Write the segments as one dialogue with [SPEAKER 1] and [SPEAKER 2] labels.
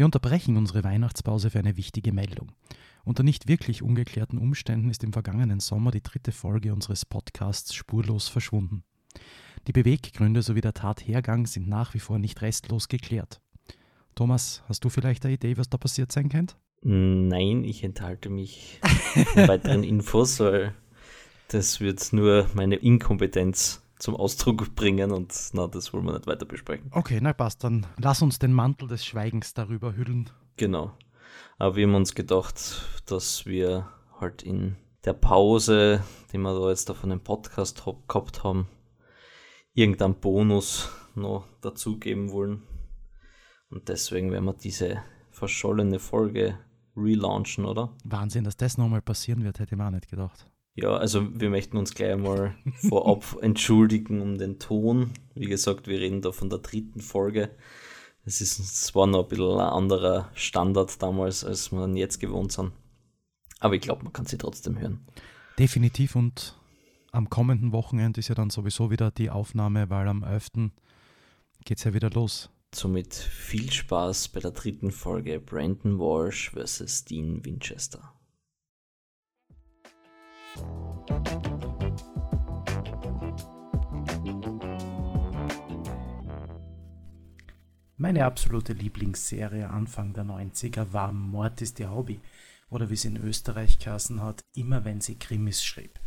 [SPEAKER 1] Wir unterbrechen unsere Weihnachtspause für eine wichtige Meldung. Unter nicht wirklich ungeklärten Umständen ist im vergangenen Sommer die dritte Folge unseres Podcasts spurlos verschwunden. Die Beweggründe sowie der Tathergang sind nach wie vor nicht restlos geklärt. Thomas, hast du vielleicht eine Idee, was da passiert sein könnte?
[SPEAKER 2] Nein, ich enthalte mich von weiteren Infos, weil das wird nur meine Inkompetenz zum Ausdruck bringen und na, das wollen wir nicht weiter besprechen.
[SPEAKER 1] Okay, na passt, dann lass uns den Mantel des Schweigens darüber hüllen.
[SPEAKER 2] Genau. Aber wir haben uns gedacht, dass wir halt in der Pause, die wir da jetzt auf einem Podcast gehabt haben, irgendeinen Bonus noch dazugeben wollen. Und deswegen werden wir diese verschollene Folge relaunchen, oder?
[SPEAKER 1] Wahnsinn, dass das nochmal passieren wird, hätte ich mir auch nicht gedacht.
[SPEAKER 2] Ja, also wir möchten uns gleich mal vorab entschuldigen um den Ton. Wie gesagt, wir reden da von der dritten Folge. Es ist zwar noch ein bisschen ein anderer Standard damals, als wir jetzt gewohnt sind. Aber ich glaube, man kann sie trotzdem hören.
[SPEAKER 1] Definitiv und am kommenden Wochenende ist ja dann sowieso wieder die Aufnahme, weil am 11. geht es ja wieder los.
[SPEAKER 2] Somit viel Spaß bei der dritten Folge Brandon Walsh vs. Dean Winchester.
[SPEAKER 1] Meine absolute Lieblingsserie Anfang der 90er war Mord ist ihr Hobby oder wie sie in Österreich kassen hat, immer wenn sie Krimis schrieb.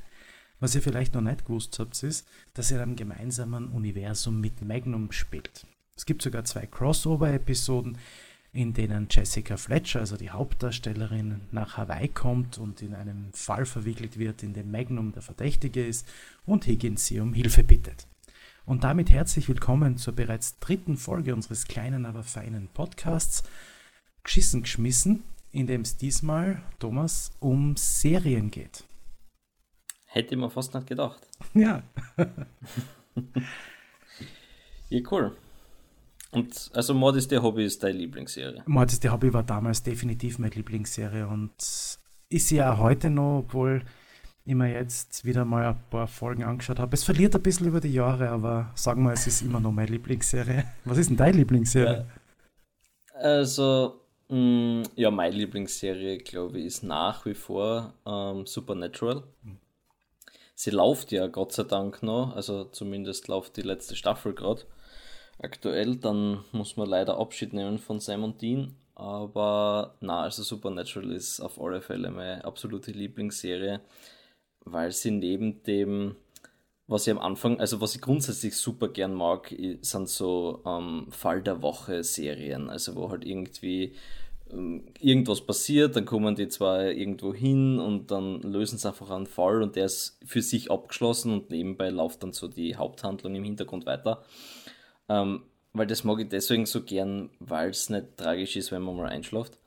[SPEAKER 1] Was ihr vielleicht noch nicht gewusst habt, ist, dass sie in einem gemeinsamen Universum mit Magnum spielt. Es gibt sogar zwei Crossover-Episoden, in denen Jessica Fletcher, also die Hauptdarstellerin, nach Hawaii kommt und in einen Fall verwickelt wird, in dem Magnum der Verdächtige ist und Higgins sie um Hilfe bittet. Und damit herzlich willkommen zur bereits dritten Folge unseres kleinen, aber feinen Podcasts Geschissen geschmissen, in dem es diesmal, Thomas, um Serien geht.
[SPEAKER 2] Hätte man fast nicht gedacht.
[SPEAKER 1] Ja.
[SPEAKER 2] ja, cool. Und also Mord ist der Hobby ist deine Lieblingsserie?
[SPEAKER 1] Mord ist der Hobby war damals definitiv meine Lieblingsserie und ist ja heute noch, obwohl ich mir jetzt wieder mal ein paar Folgen angeschaut habe. Es verliert ein bisschen über die Jahre, aber sagen wir, es ist immer noch meine Lieblingsserie. Was ist denn deine Lieblingsserie?
[SPEAKER 2] Also, mh, mm, ja, meine Lieblingsserie, glaube ich, ist nach wie vor ähm, Supernatural. Sie läuft ja Gott sei Dank noch, also zumindest läuft die letzte Staffel gerade aktuell, dann muss man leider Abschied nehmen von Sam und Dean. Aber na, also Supernatural ist auf alle Fälle meine absolute Lieblingsserie, weil sie neben dem, was ich am Anfang, also was ich grundsätzlich super gern mag, sind so ähm, Fall der Woche Serien, also wo halt irgendwie ähm, irgendwas passiert, dann kommen die zwar irgendwo hin und dann lösen sie einfach einen Fall und der ist für sich abgeschlossen und nebenbei läuft dann so die Haupthandlung im Hintergrund weiter. Ähm, weil das mag ich deswegen so gern, weil es nicht tragisch ist, wenn man mal einschläft.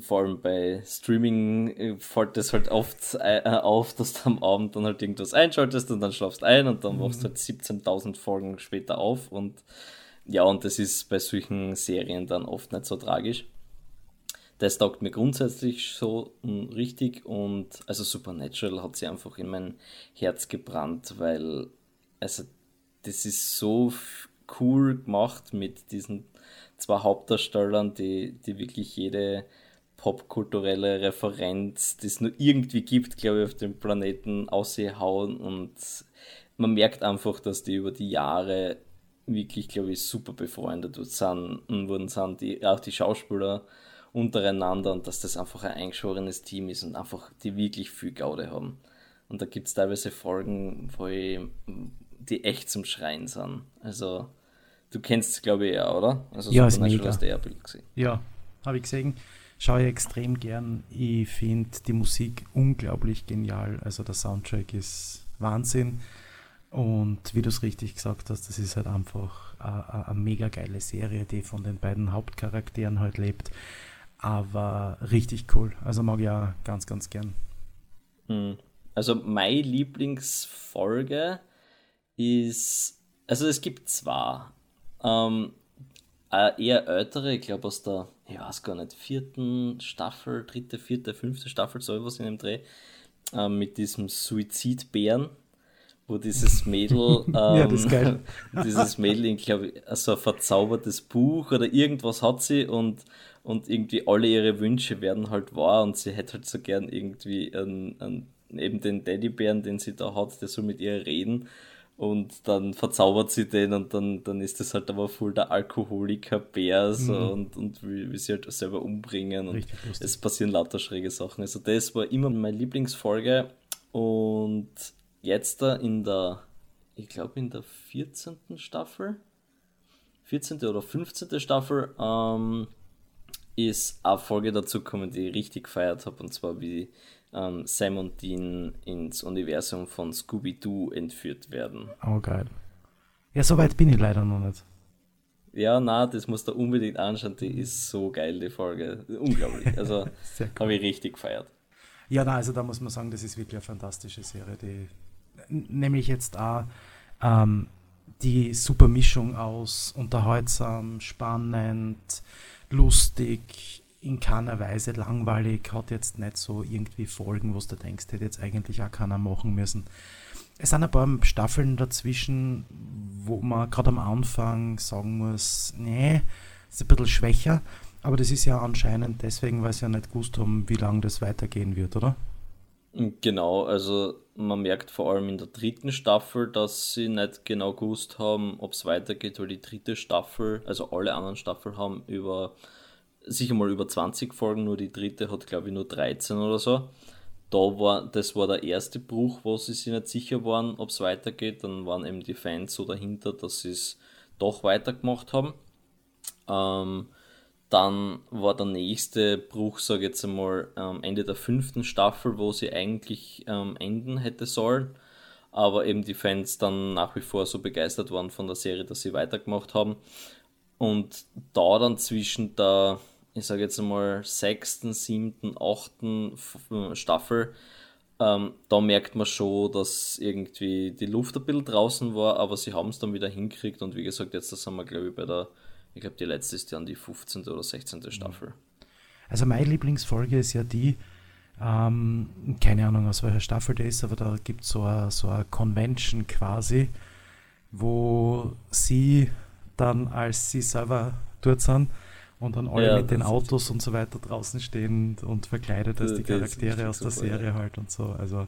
[SPEAKER 2] Vor allem bei Streaming äh, fällt das halt oft äh, auf, dass du am Abend dann halt irgendwas einschaltest und dann schlafst ein und dann mhm. wachst du halt 17.000 Folgen später auf und ja, und das ist bei solchen Serien dann oft nicht so tragisch. Das taugt mir grundsätzlich so hm, richtig und also Supernatural hat sie einfach in mein Herz gebrannt, weil also das ist so cool gemacht mit diesen zwei Hauptdarstellern, die, die wirklich jede popkulturelle Referenz, die es nur irgendwie gibt, glaube ich, auf dem Planeten aushauen und man merkt einfach, dass die über die Jahre wirklich, glaube ich, super befreundet sind und wurden sind, die, auch die Schauspieler untereinander und dass das einfach ein eingeschworenes Team ist und einfach die wirklich viel Gaude haben. Und da gibt es teilweise Folgen, wo ich, die echt zum Schreien sind. Also Du kennst es, glaube ich, ja, oder?
[SPEAKER 1] Also ja, ist mega. Hast du ja Bild gesehen. Ja, habe ich gesehen. Schaue ich extrem gern. Ich finde die Musik unglaublich genial. Also der Soundtrack ist Wahnsinn. Und wie du es richtig gesagt hast, das ist halt einfach eine mega geile Serie, die von den beiden Hauptcharakteren halt lebt. Aber richtig cool. Also mag ich auch ganz, ganz gern.
[SPEAKER 2] Hm. Also meine Lieblingsfolge ist, also es gibt zwei. Ähm, eher ältere, ich glaube aus der, ich weiß gar nicht, vierten Staffel, dritte, vierte, fünfte Staffel, so was in dem Dreh, äh, mit diesem Suizidbären, wo dieses Mädel, ähm, ja, das dieses Mädel, glaube ich, so ein verzaubertes Buch oder irgendwas hat sie und, und irgendwie alle ihre Wünsche werden halt wahr und sie hätte halt so gern irgendwie einen, einen, eben den Teddybären, den sie da hat, der soll mit ihr reden und dann verzaubert sie den und dann, dann ist das halt aber voll der Alkoholiker-Bär so, mhm. und, und will, will sie halt selber umbringen und es passieren lauter schräge Sachen. Also das war immer meine Lieblingsfolge und jetzt da in der, ich glaube in der 14. Staffel, 14. oder 15. Staffel, ähm, ist eine Folge dazu gekommen, die ich richtig gefeiert habe, und zwar wie ähm, Sam und Dean ins Universum von Scooby-Doo entführt werden.
[SPEAKER 1] Oh, geil. Ja, so weit bin ich leider noch nicht.
[SPEAKER 2] Ja, na, das musst du unbedingt anschauen, die ist so geil, die Folge. Unglaublich. Also, cool. habe ich richtig gefeiert.
[SPEAKER 1] Ja, na, also da muss man sagen, das ist wirklich eine fantastische Serie, die nämlich jetzt auch ähm, die super Mischung aus unterhaltsam, spannend, lustig, in keiner Weise langweilig, hat jetzt nicht so irgendwie Folgen, wo du denkst, hätte jetzt eigentlich auch keiner machen müssen. Es sind ein paar Staffeln dazwischen, wo man gerade am Anfang sagen muss, nee, ist ein bisschen schwächer, aber das ist ja anscheinend deswegen, weil sie ja nicht gewusst haben, wie lange das weitergehen wird, oder?
[SPEAKER 2] Genau, also man merkt vor allem in der dritten Staffel, dass sie nicht genau gewusst haben, ob es weitergeht, weil die dritte Staffel, also alle anderen Staffeln haben über sicher mal über 20 Folgen, nur die dritte hat glaube ich nur 13 oder so. Da war, das war der erste Bruch, wo sie sich nicht sicher waren, ob es weitergeht. Dann waren eben die Fans so dahinter, dass sie es doch weitergemacht haben. Ähm, dann war der nächste Bruch, sage ich jetzt einmal, am Ende der fünften Staffel, wo sie eigentlich ähm, enden hätte sollen. Aber eben die Fans dann nach wie vor so begeistert waren von der Serie, dass sie weitergemacht haben. Und da dann zwischen der, ich sage jetzt einmal, sechsten, siebten, achten Staffel, ähm, da merkt man schon, dass irgendwie die Luft ein bisschen draußen war, aber sie haben es dann wieder hinkriegt. Und wie gesagt, jetzt sind wir, glaube ich, bei der ich glaube, die letzte ist dann die 15. oder 16. Mhm. Staffel.
[SPEAKER 1] Also meine Lieblingsfolge ist ja die, ähm, keine Ahnung aus welcher Staffel das ist, aber da gibt so es so eine Convention quasi, wo sie dann, als sie selber dort sind, und dann alle ja, mit den Autos und so weiter draußen stehen und verkleidet als die Charaktere aus der super, Serie ja. halt und so. Also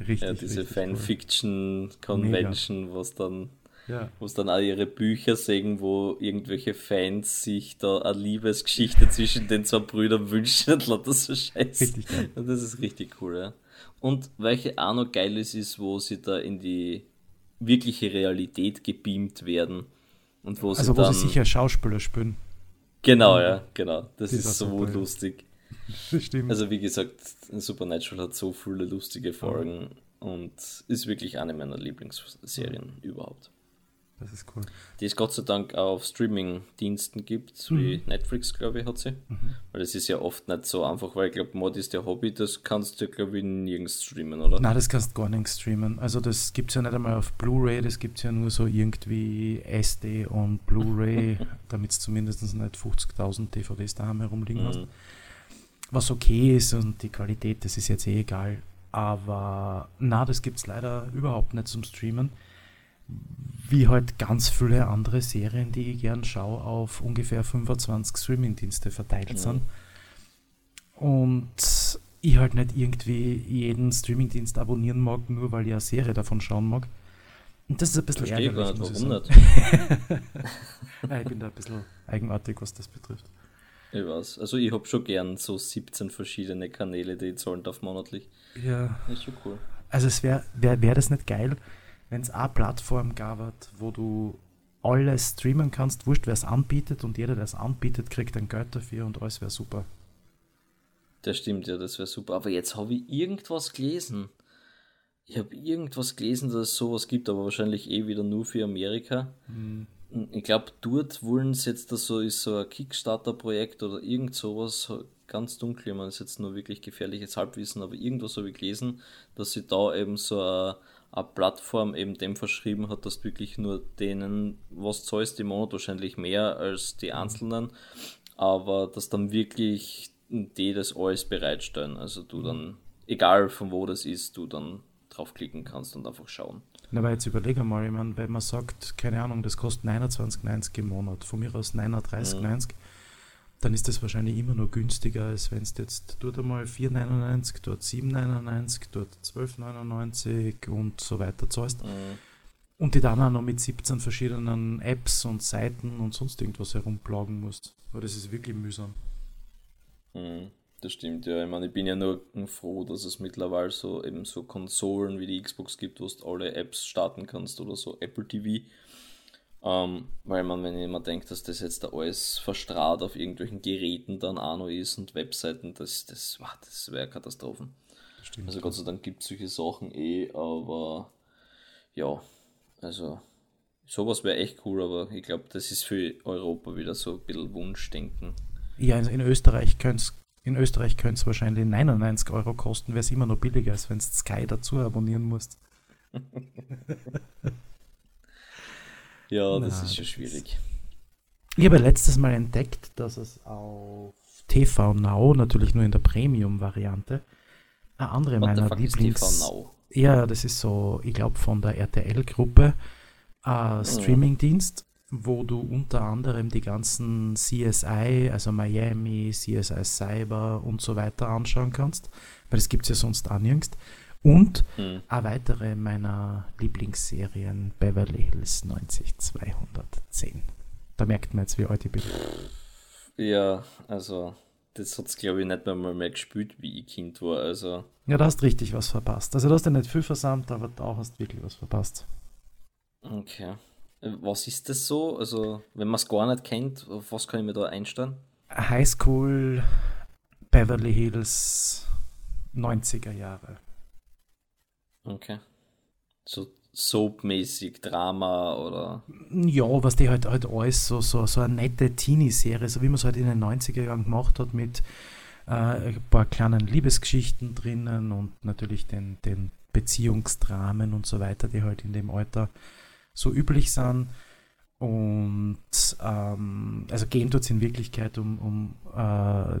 [SPEAKER 1] richtig. Ja,
[SPEAKER 2] diese Fanfiction-Convention, cool. was dann ja. Wo es dann auch ihre Bücher sehen, wo irgendwelche Fans sich da eine Liebesgeschichte zwischen den zwei Brüdern wünschen und lauter so Scheiße. Richtig geil. Das ist richtig cool, ja. Und welche auch noch geil ist, ist, wo sie da in die wirkliche Realität gebeamt werden. Und wo
[SPEAKER 1] also
[SPEAKER 2] sie
[SPEAKER 1] wo
[SPEAKER 2] dann,
[SPEAKER 1] sie sicher Schauspieler spielen.
[SPEAKER 2] Genau, ja, genau. Das, das ist so lustig.
[SPEAKER 1] Stimmt.
[SPEAKER 2] Also wie gesagt, Supernatural hat so viele lustige Folgen ja. und ist wirklich eine meiner Lieblingsserien ja. überhaupt.
[SPEAKER 1] Das ist cool.
[SPEAKER 2] Die es Gott sei Dank auch auf Streaming-Diensten gibt, mhm. wie Netflix, glaube ich, hat sie. Mhm. Weil das ist ja oft nicht so einfach, weil ich glaube, Mod ist der Hobby, das kannst du, glaube ich, nirgends streamen, oder?
[SPEAKER 1] Nein, das kannst du gar nicht streamen. Also das gibt es ja nicht einmal auf Blu-ray, das gibt es ja nur so irgendwie SD und Blu-ray, damit es zumindest nicht 50.000 DVDs daheim herumliegen mhm. hast. Was okay ist und die Qualität, das ist jetzt eh egal. Aber na, das gibt es leider überhaupt nicht zum Streamen wie halt ganz viele andere Serien, die ich gern schaue, auf ungefähr 25 Streamingdienste verteilt ja. sind. Und ich halt nicht irgendwie jeden Streamingdienst abonnieren mag, nur weil ich eine Serie davon schauen mag. Und das ist ein bisschen Verstehe ärgerlich, muss ich sagen. ja, ich bin da ein bisschen eigenartig, was das betrifft.
[SPEAKER 2] Ich weiß. Also ich habe schon gern so 17 verschiedene Kanäle, die ich zahlen darf monatlich.
[SPEAKER 1] Ja.
[SPEAKER 2] Das ist schon cool.
[SPEAKER 1] Also es wäre wär, wär das nicht geil, wenn es eine Plattform gab, wo du alles streamen kannst, wurscht, wer es anbietet und jeder, der es anbietet, kriegt ein Geld dafür und alles wäre super.
[SPEAKER 2] Das stimmt, ja, das wäre super. Aber jetzt habe ich irgendwas gelesen. Ich habe irgendwas gelesen, dass es sowas gibt, aber wahrscheinlich eh wieder nur für Amerika. Mhm. Ich glaube, dort wollen sie jetzt, das so ist so ein Kickstarter-Projekt oder irgend sowas, ganz dunkel, ich meine, das ist jetzt nur wirklich gefährliches Halbwissen, aber irgendwas habe ich gelesen, dass sie da eben so ein eine Plattform eben dem verschrieben hat, dass du wirklich nur denen was zahlst im Monat, wahrscheinlich mehr als die mhm. Einzelnen, aber dass dann wirklich die das alles bereitstellen. Also du mhm. dann, egal von wo das ist, du dann draufklicken kannst und einfach schauen.
[SPEAKER 1] Na, aber jetzt überlege mal, ich meine, wenn man sagt, keine Ahnung, das kostet 29,90 im Monat, von mir aus 39,90, mhm. Dann ist das wahrscheinlich immer noch günstiger, als wenn es jetzt dort einmal 4,99, dort 7,99, dort 12,99 und so weiter zahlst. Mhm. Und die dann auch noch mit 17 verschiedenen Apps und Seiten und sonst irgendwas herumplagen musst. Aber das ist wirklich mühsam.
[SPEAKER 2] Mhm. Das stimmt, ja. Ich meine, ich bin ja nur froh, dass es mittlerweile so eben so Konsolen wie die Xbox gibt, wo du alle Apps starten kannst oder so Apple TV. Ähm, weil man, wenn immer denke, dass das jetzt da alles verstrahlt auf irgendwelchen Geräten dann auch noch ist und Webseiten, das, das, wow, das wäre Katastrophen. Stimmt, also Gott sei Dank gibt es solche Sachen eh, aber ja, also sowas wäre echt cool, aber ich glaube, das ist für Europa wieder so ein bisschen Wunschdenken.
[SPEAKER 1] Ja, in Österreich könnte es in Österreich könnte es wahrscheinlich 99 Euro kosten, wäre es immer noch billiger, als wenn du Sky dazu abonnieren musst.
[SPEAKER 2] ja, das Na, ist schon schwierig.
[SPEAKER 1] Ich habe letztes Mal entdeckt, dass es auf TV Now, natürlich nur in der Premium-Variante, eine andere What meiner Lieblings... Ja, das ist so, ich glaube, von der RTL-Gruppe, äh, Streaming-Dienst wo du unter anderem die ganzen CSI, also Miami, CSI Cyber und so weiter anschauen kannst, weil das gibt es ja sonst auch nirgends. Und hm. eine weitere meiner Lieblingsserien, Beverly Hills 90210. Da merkt man jetzt, wie alt ich bin.
[SPEAKER 2] Ja, also das hat es glaube ich nicht mehr mehr gespielt, wie ich Kind war. Also.
[SPEAKER 1] Ja, da hast richtig was verpasst. Also du hast ja nicht viel versammelt, aber da hast du wirklich was verpasst.
[SPEAKER 2] Okay. Was ist das so? Also, wenn man es gar nicht kennt, auf was kann ich mir da einstellen?
[SPEAKER 1] Highschool Beverly Hills 90er Jahre.
[SPEAKER 2] Okay. So soapmäßig, Drama oder.
[SPEAKER 1] Ja, was die halt, halt alles so, so, so eine nette Teenie-Serie, so wie man es halt in den 90er Jahren gemacht hat, mit äh, ein paar kleinen Liebesgeschichten drinnen und natürlich den, den Beziehungsdramen und so weiter, die halt in dem Alter so üblich sind. Und ähm, also gehen es in Wirklichkeit um, um äh,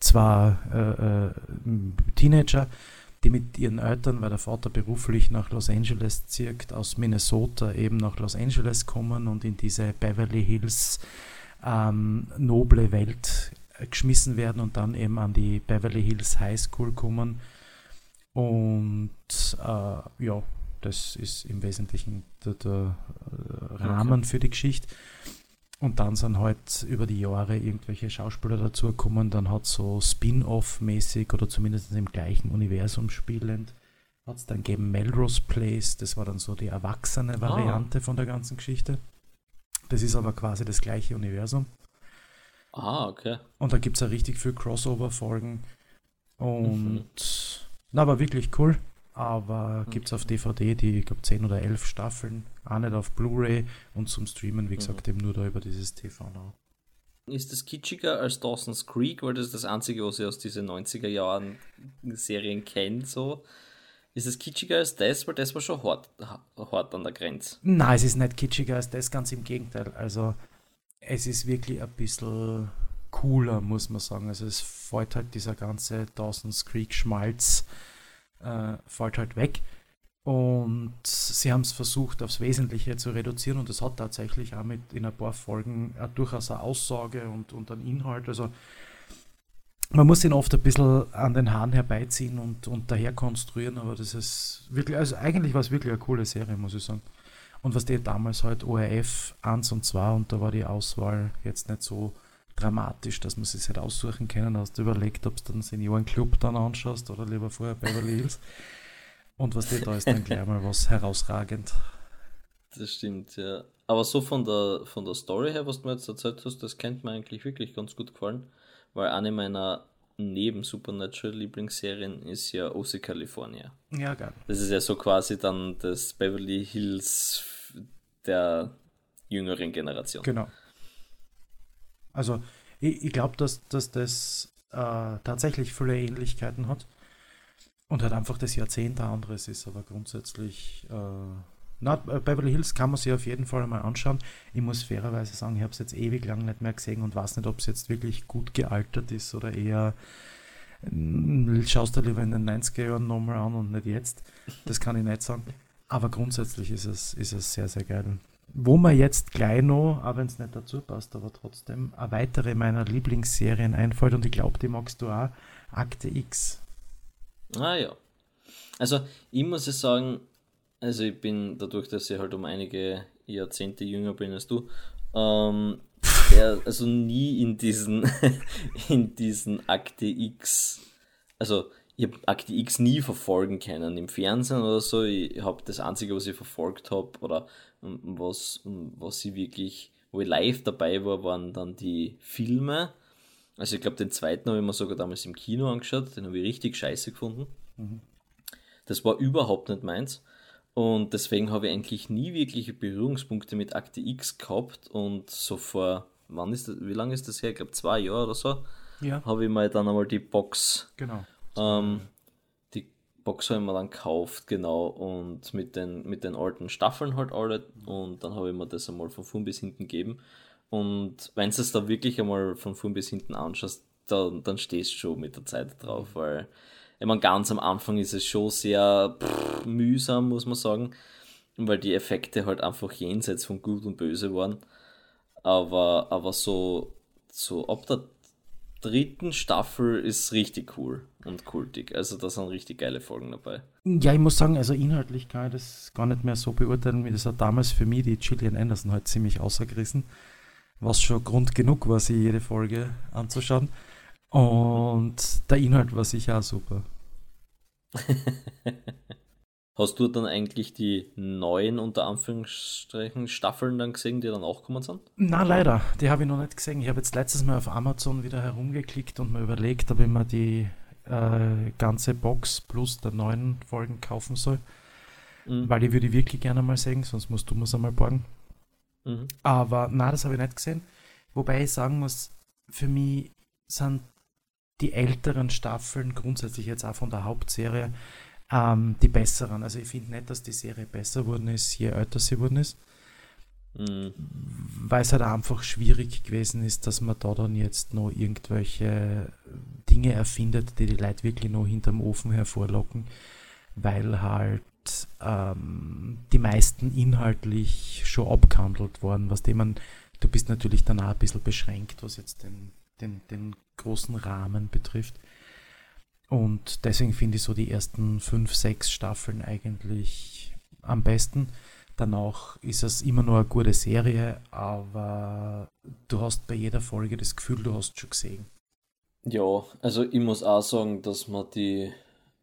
[SPEAKER 1] zwei äh, äh, Teenager, die mit ihren Eltern, weil der Vater beruflich nach Los Angeles zirkt, aus Minnesota eben nach Los Angeles kommen und in diese Beverly Hills ähm, noble Welt geschmissen werden und dann eben an die Beverly Hills High School kommen. Und äh, ja, das ist im Wesentlichen der, der äh, Rahmen okay. für die Geschichte. Und dann sind halt über die Jahre irgendwelche Schauspieler dazugekommen. Dann hat so Spin-off-mäßig oder zumindest im gleichen Universum spielend hat es dann gegeben Melrose Place. Das war dann so die erwachsene ah. Variante ah. von der ganzen Geschichte. Das ist aber quasi das gleiche Universum.
[SPEAKER 2] Ah, okay.
[SPEAKER 1] Und da gibt es ja richtig viel Crossover-Folgen. Und mhm. na, aber wirklich cool aber gibt es auf DVD die, ich glaube, 10 oder 11 Staffeln, auch nicht auf Blu-ray und zum Streamen, wie gesagt, mhm. eben nur da über dieses TV Now.
[SPEAKER 2] Ist das kitschiger als Dawson's Creek, weil das ist das einzige, was ich aus diesen 90er Jahren Serien kenne, so? Ist es kitschiger als das, weil das war schon hart, hart an der Grenze?
[SPEAKER 1] Nein, es ist nicht kitschiger als das, ganz im Gegenteil. Also, es ist wirklich ein bisschen cooler, muss man sagen. Also, es fällt halt dieser ganze Dawson's Creek Schmalz äh, fällt halt weg. Und sie haben es versucht, aufs Wesentliche zu reduzieren und es hat tatsächlich auch mit in ein paar Folgen äh, durchaus eine Aussage und, und einen Inhalt. Also man muss ihn oft ein bisschen an den Haaren herbeiziehen und, und daher konstruieren, aber das ist wirklich, also eigentlich war es wirklich eine coole Serie, muss ich sagen. Und was die damals halt ORF 1 und 2 und da war die Auswahl jetzt nicht so dramatisch, dass man sich halt aussuchen können. Hast du überlegt, ob du den Seniorenclub dann anschaust oder lieber vorher Beverly Hills. Und was da ist dann gleich mal was herausragend.
[SPEAKER 2] Das stimmt, ja. Aber so von der, von der Story her, was du mir jetzt erzählt hast, das kennt mir eigentlich wirklich ganz gut gefallen, weil eine meiner neben Supernatural Lieblingsserien ist ja OC California.
[SPEAKER 1] Ja, geil.
[SPEAKER 2] Das ist ja so quasi dann das Beverly Hills der jüngeren Generation.
[SPEAKER 1] Genau. Also ich, ich glaube, dass, dass das äh, tatsächlich viele Ähnlichkeiten hat und halt einfach das Jahrzehnt anderes ist, aber grundsätzlich äh, na, Beverly Hills kann man sich auf jeden Fall mal anschauen. Ich muss fairerweise sagen, ich habe es jetzt ewig lang nicht mehr gesehen und weiß nicht, ob es jetzt wirklich gut gealtert ist oder eher schaust du lieber in den 90er Jahren nochmal an und nicht jetzt. Das kann ich nicht sagen. Aber grundsätzlich ist es, ist es sehr, sehr geil. Wo man jetzt gleich noch, auch wenn es nicht dazu passt, aber trotzdem, eine weitere meiner Lieblingsserien einfällt und ich glaube, die magst du auch, Akte X.
[SPEAKER 2] Ah ja. Also ich muss ja sagen, also ich bin dadurch, dass ich halt um einige Jahrzehnte jünger bin als du, ähm, der, also nie in diesen, in diesen Akte X, also ich habe Akte X nie verfolgen können im Fernsehen oder so. Ich habe das Einzige, was ich verfolgt habe oder was, was ich wirklich, wo ich live dabei war, waren dann die Filme. Also ich glaube, den zweiten habe ich mir sogar damals im Kino angeschaut, den habe ich richtig scheiße gefunden. Mhm. Das war überhaupt nicht meins. Und deswegen habe ich eigentlich nie wirkliche Berührungspunkte mit Akte X gehabt. Und so vor, wann ist das, wie lange ist das her? Ich glaube zwei Jahre oder so. Ja. Habe ich mal dann einmal die Box.
[SPEAKER 1] Genau.
[SPEAKER 2] Ähm, die Box habe ich mir dann gekauft, genau. Und mit den, mit den alten Staffeln halt alle. Und dann habe ich mir das einmal von vorn bis hinten gegeben. Und wenn du es da wirklich einmal von vorn bis hinten anschaust, dann, dann stehst du schon mit der Zeit drauf, weil ich meine, ganz am Anfang ist es schon sehr pff, mühsam, muss man sagen, weil die Effekte halt einfach jenseits von Gut und Böse waren. Aber, aber so, so ab der dritten Staffel ist richtig cool und kultig. Also da sind richtig geile Folgen dabei.
[SPEAKER 1] Ja, ich muss sagen, also inhaltlich kann ich das gar nicht mehr so beurteilen, wie das hat damals für mich die Gillian Anderson halt ziemlich außergerissen. Was schon Grund genug war, sie jede Folge anzuschauen. Und der Inhalt war sicher auch super.
[SPEAKER 2] Hast du dann eigentlich die neuen, unter Anführungsstrichen, Staffeln dann gesehen, die dann auch kommen sind?
[SPEAKER 1] Na leider, die habe ich noch nicht gesehen. Ich habe jetzt letztes Mal auf Amazon wieder herumgeklickt und mir überlegt, ob ich mir die äh, ganze Box plus der neuen Folgen kaufen soll. Mhm. Weil ich würde wirklich gerne mal sehen, sonst musst du mir es einmal borgen. Mhm. Aber na, das habe ich nicht gesehen. Wobei ich sagen muss, für mich sind die älteren Staffeln, grundsätzlich jetzt auch von der Hauptserie, ähm, die besseren. Also ich finde nicht, dass die Serie besser geworden ist, je älter sie geworden ist. Mhm. Weil es halt einfach schwierig gewesen ist, dass man da dann jetzt noch irgendwelche Dinge erfindet, die die Leute wirklich noch hinterm Ofen hervorlocken, weil halt ähm, die meisten inhaltlich schon abgehandelt worden, was dem man, du bist natürlich dann auch ein bisschen beschränkt, was jetzt den den, den großen Rahmen betrifft. Und deswegen finde ich so die ersten fünf, sechs Staffeln eigentlich am besten. Danach ist es immer nur eine gute Serie, aber du hast bei jeder Folge das Gefühl, du hast schon gesehen.
[SPEAKER 2] Ja, also ich muss auch sagen, dass man die,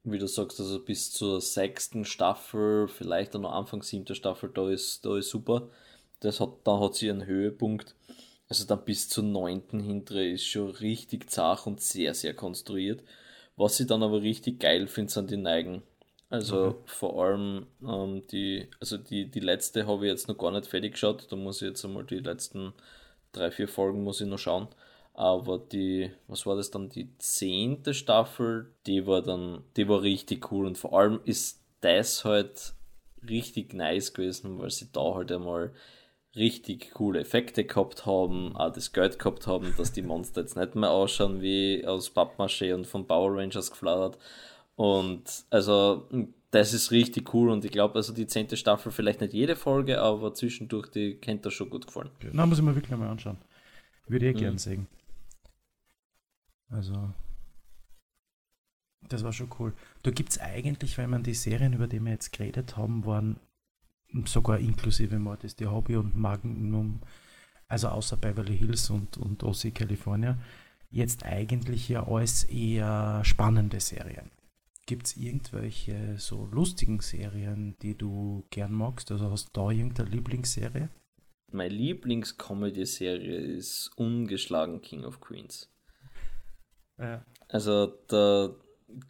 [SPEAKER 2] wie du sagst, also bis zur sechsten Staffel, vielleicht dann noch Anfang siebter Staffel, da ist, da ist super. Das hat, da hat sie einen Höhepunkt. Also dann bis zur neunten hintere ist schon richtig zart und sehr, sehr konstruiert. Was ich dann aber richtig geil finde, sind die Neigen. Also okay. vor allem ähm, die, also die, die letzte habe ich jetzt noch gar nicht fertig geschaut. Da muss ich jetzt einmal die letzten drei, vier Folgen muss ich noch schauen. Aber die, was war das dann, die zehnte Staffel, die war dann, die war richtig cool und vor allem ist das halt richtig nice gewesen, weil sie da halt einmal richtig coole Effekte gehabt haben, auch das Geld gehabt haben, dass die Monster jetzt nicht mehr ausschauen wie aus Pappmaché und von Power Rangers geflattert. Und also das ist richtig cool und ich glaube, also die zehnte Staffel vielleicht nicht jede Folge, aber zwischendurch, die kennt das schon gut gefallen.
[SPEAKER 1] Na, muss ich mir wirklich mal anschauen. Würde ich eh mhm. gern sehen. Also, das war schon cool. Da gibt es eigentlich, wenn man die Serien, über die wir jetzt geredet haben, waren sogar inklusive Mortis die Hobby und Magnum, also außer Beverly Hills und, und OC California, jetzt eigentlich ja alles eher spannende Serien. Gibt es irgendwelche so lustigen Serien, die du gern magst? Also hast du da irgendeine Lieblingsserie?
[SPEAKER 2] Meine Lieblings-Comedy-Serie ist ungeschlagen King of Queens. Ja. Also da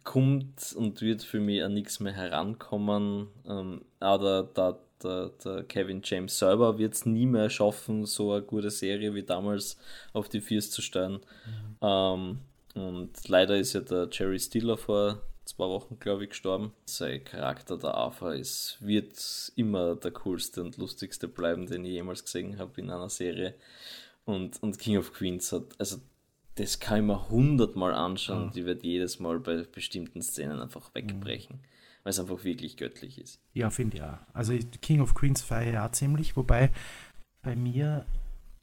[SPEAKER 2] kommt und wird für mich an nichts mehr herankommen. Ähm, aber da der, der Kevin James selber wird es nie mehr schaffen, so eine gute Serie wie damals auf die Viers zu stellen. Mhm. Ähm, und leider ist ja der Jerry Stiller vor zwei Wochen, glaube ich, gestorben. Sein Charakter, der ist, wird immer der coolste und lustigste bleiben, den ich jemals gesehen habe in einer Serie. Und, und King of Queens hat, also das kann ich mir hundertmal anschauen mhm. und ich werde jedes Mal bei bestimmten Szenen einfach wegbrechen. Mhm weil es einfach wirklich göttlich ist.
[SPEAKER 1] Ja, finde ich auch. Also King of Queens feiere ich auch ziemlich, wobei bei mir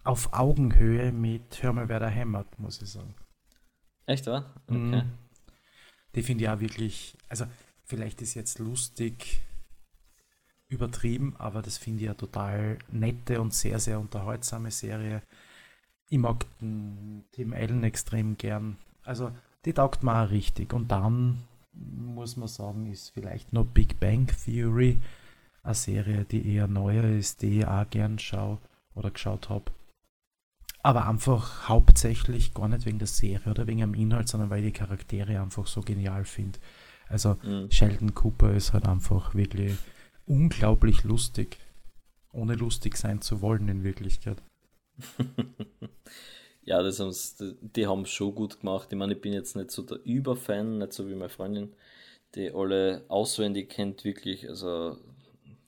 [SPEAKER 1] auf Augenhöhe mit Hör mal, wer da hämmert, muss ich sagen.
[SPEAKER 2] Echt, wa?
[SPEAKER 1] Mhm. Die finde ich auch wirklich, also vielleicht ist jetzt lustig übertrieben, aber das finde ich ja total nette und sehr, sehr unterhaltsame Serie. Ich mag den Tim Allen extrem gern. Also die taugt mir auch richtig. Und dann muss man sagen, ist vielleicht noch Big Bang Theory eine Serie, die eher neuer ist, die ich auch gern schaue oder geschaut habe. Aber einfach hauptsächlich gar nicht wegen der Serie oder wegen dem Inhalt, sondern weil ich die Charaktere einfach so genial finde. Also mhm. Sheldon Cooper ist halt einfach wirklich unglaublich lustig, ohne lustig sein zu wollen in Wirklichkeit.
[SPEAKER 2] ja, das haben die haben es schon gut gemacht. Ich meine, ich bin jetzt nicht so der Überfan, nicht so wie meine Freundin, die alle auswendig kennt, wirklich. Also,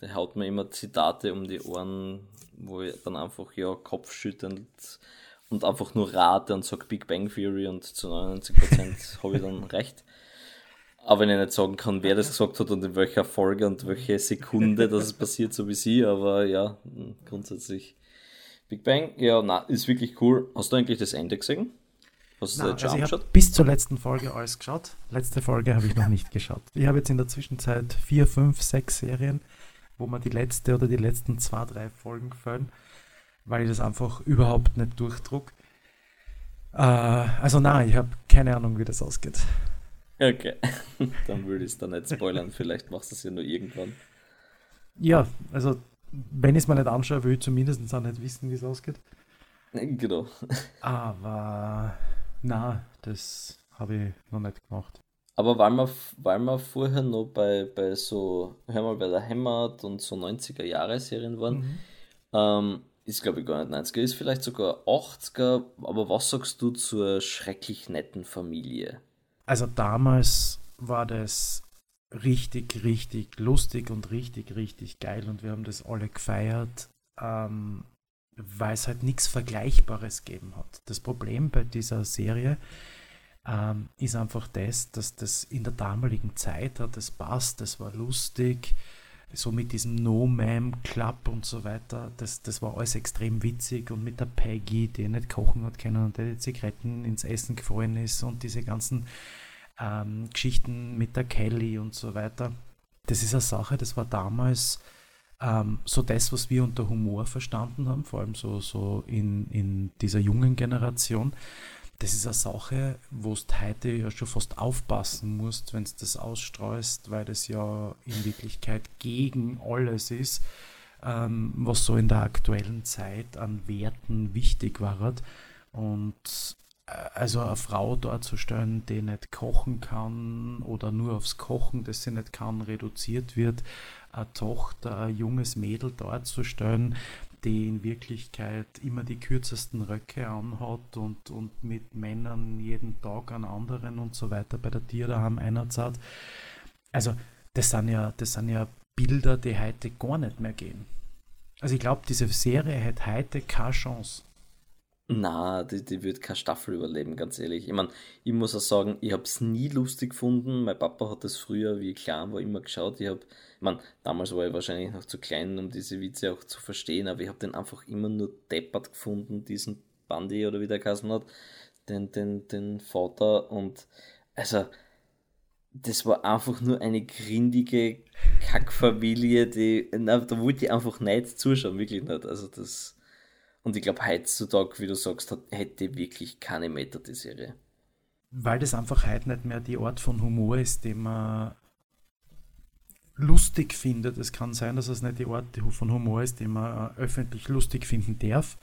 [SPEAKER 2] der haut mir immer Zitate um die Ohren, wo ich dann einfach ja kopfschüttelnd und einfach nur rate und sage Big Bang Theory und zu 99% habe ich dann recht. Aber wenn ich nicht sagen kann, wer das gesagt hat und in welcher Folge und welche Sekunde das passiert, so wie sie, aber ja, grundsätzlich Big Bang, ja, na, ist wirklich cool. Hast du eigentlich das Ende gesehen?
[SPEAKER 1] Hast du na, also ich habe bis zur letzten Folge alles geschaut. Letzte Folge habe ich noch nicht geschaut. Ich habe jetzt in der Zwischenzeit vier, fünf, sechs Serien, wo man die letzte oder die letzten zwei, drei Folgen füllen, weil ich das einfach überhaupt nicht durchdruck. Äh, also nein, ich habe keine Ahnung, wie das ausgeht.
[SPEAKER 2] Okay, dann würde ich es dann nicht spoilern. Vielleicht machst du es ja nur irgendwann.
[SPEAKER 1] Ja, also wenn ich es mir nicht anschaue, will ich zumindest auch nicht wissen, wie es ausgeht.
[SPEAKER 2] Genau.
[SPEAKER 1] Aber na, das habe ich noch nicht gemacht.
[SPEAKER 2] Aber weil wir, weil wir vorher noch bei, bei so, hör mal, bei der Hämmert und so 90er-Jahre-Serien waren, mhm. ähm, ist glaube ich gar nicht 90er, ist vielleicht sogar 80er, aber was sagst du zur schrecklich netten Familie?
[SPEAKER 1] Also damals war das richtig, richtig lustig und richtig, richtig geil und wir haben das alle gefeiert, ähm, weil es halt nichts Vergleichbares gegeben hat. Das Problem bei dieser Serie ähm, ist einfach das, dass das in der damaligen Zeit hat, das passt, das war lustig, so mit diesem No-Ma'am-Club und so weiter, das, das war alles extrem witzig und mit der Peggy, die nicht kochen hat können und die Zigaretten ins Essen gefallen ist und diese ganzen ähm, Geschichten mit der Kelly und so weiter. Das ist eine Sache, das war damals ähm, so das, was wir unter Humor verstanden haben, vor allem so, so in, in dieser jungen Generation. Das ist eine Sache, wo du heute ja schon fast aufpassen musst, wenn du das ausstreust, weil das ja in Wirklichkeit gegen alles ist, ähm, was so in der aktuellen Zeit an Werten wichtig war. Und also eine Frau darzustellen, die nicht kochen kann oder nur aufs Kochen, das sie nicht kann, reduziert wird, eine Tochter, ein junges Mädel darzustellen, die in Wirklichkeit immer die kürzesten Röcke anhat und, und mit Männern jeden Tag an anderen und so weiter bei der Tier daheim einerzahlt. Also das sind ja, das sind ja Bilder, die heute gar nicht mehr gehen. Also ich glaube, diese Serie hat heute keine Chance.
[SPEAKER 2] Na, die, die wird keine Staffel überleben, ganz ehrlich. Ich meine, ich muss auch sagen, ich habe es nie lustig gefunden. Mein Papa hat das früher, wie ich klein war, immer geschaut. Ich habe, ich meine, damals war ich wahrscheinlich noch zu klein, um diese Witze auch zu verstehen, aber ich habe den einfach immer nur deppert gefunden, diesen Bandi oder wie der geheißen hat, den, den, den Vater. Und also, das war einfach nur eine grindige Kackfamilie, die, na, da wollte ich einfach nicht zuschauen, wirklich nicht. Also, das und ich glaube, heutzutage, wie du sagst, hätte wirklich keine Meter die Serie.
[SPEAKER 1] Weil das einfach heute nicht mehr die Art von Humor ist, den man lustig findet. Es kann sein, dass es nicht die Art von Humor ist, den man äh, öffentlich lustig finden darf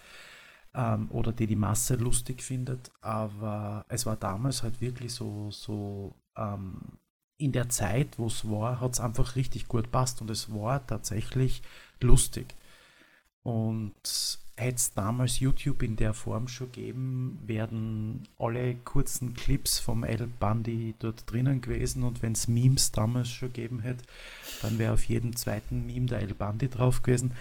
[SPEAKER 1] ähm, oder die die Masse lustig findet. Aber es war damals halt wirklich so, so ähm, in der Zeit, wo es war, hat es einfach richtig gut passt und es war tatsächlich lustig. Und hätte es damals YouTube in der Form schon gegeben, wären alle kurzen Clips vom El Bundy dort drinnen gewesen und wenn es Memes damals schon gegeben hätte, dann wäre auf jedem zweiten Meme der El Bundy drauf gewesen.